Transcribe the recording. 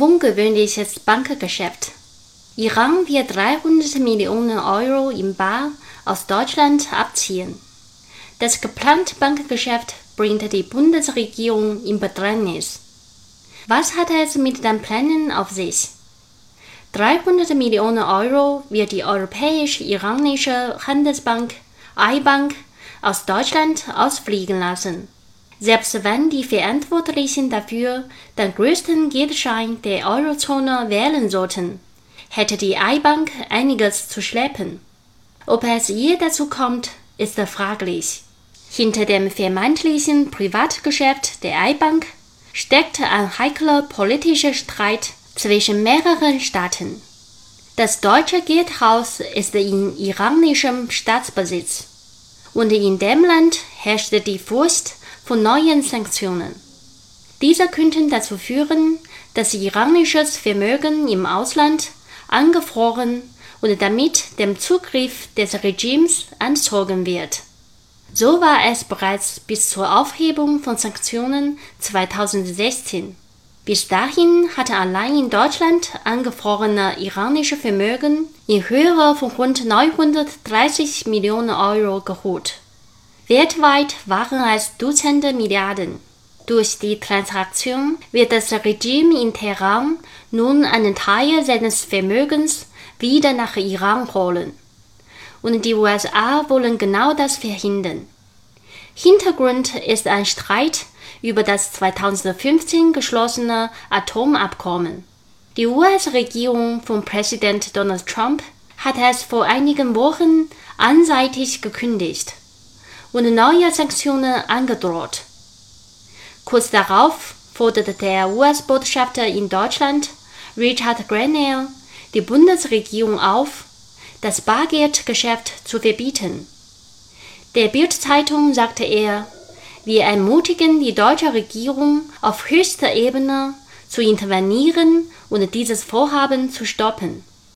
Ungewöhnliches Bankgeschäft. Iran wird 300 Millionen Euro in Bar aus Deutschland abziehen. Das geplante Bankgeschäft bringt die Bundesregierung in Bedrängnis. Was hat es mit den Plänen auf sich? 300 Millionen Euro wird die Europäisch-Iranische Handelsbank I-Bank aus Deutschland ausfliegen lassen. Selbst wenn die Verantwortlichen dafür den größten Geldschein der Eurozone wählen sollten, hätte die I-Bank einiges zu schleppen. Ob es je dazu kommt, ist fraglich. Hinter dem vermeintlichen Privatgeschäft der I-Bank steckt ein heikler politischer Streit zwischen mehreren Staaten. Das deutsche Geldhaus ist in iranischem Staatsbesitz und in dem Land herrscht die Furcht von neuen Sanktionen. Diese könnten dazu führen, dass iranisches Vermögen im Ausland angefroren und damit dem Zugriff des Regimes entzogen wird. So war es bereits bis zur Aufhebung von Sanktionen 2016. Bis dahin hatte allein in Deutschland angefrorene iranische Vermögen in Höhe von rund 930 Millionen Euro geholt. Weltweit waren es Dutzende Milliarden. Durch die Transaktion wird das Regime in Teheran nun einen Teil seines Vermögens wieder nach Iran holen. Und die USA wollen genau das verhindern. Hintergrund ist ein Streit über das 2015 geschlossene Atomabkommen. Die US-Regierung von Präsident Donald Trump hat es vor einigen Wochen einseitig gekündigt und neue Sanktionen angedroht. Kurz darauf forderte der US-Botschafter in Deutschland, Richard Grenell, die Bundesregierung auf, das Bargeldgeschäft zu verbieten. Der Bildzeitung sagte er, wir ermutigen die deutsche Regierung auf höchster Ebene zu intervenieren und dieses Vorhaben zu stoppen.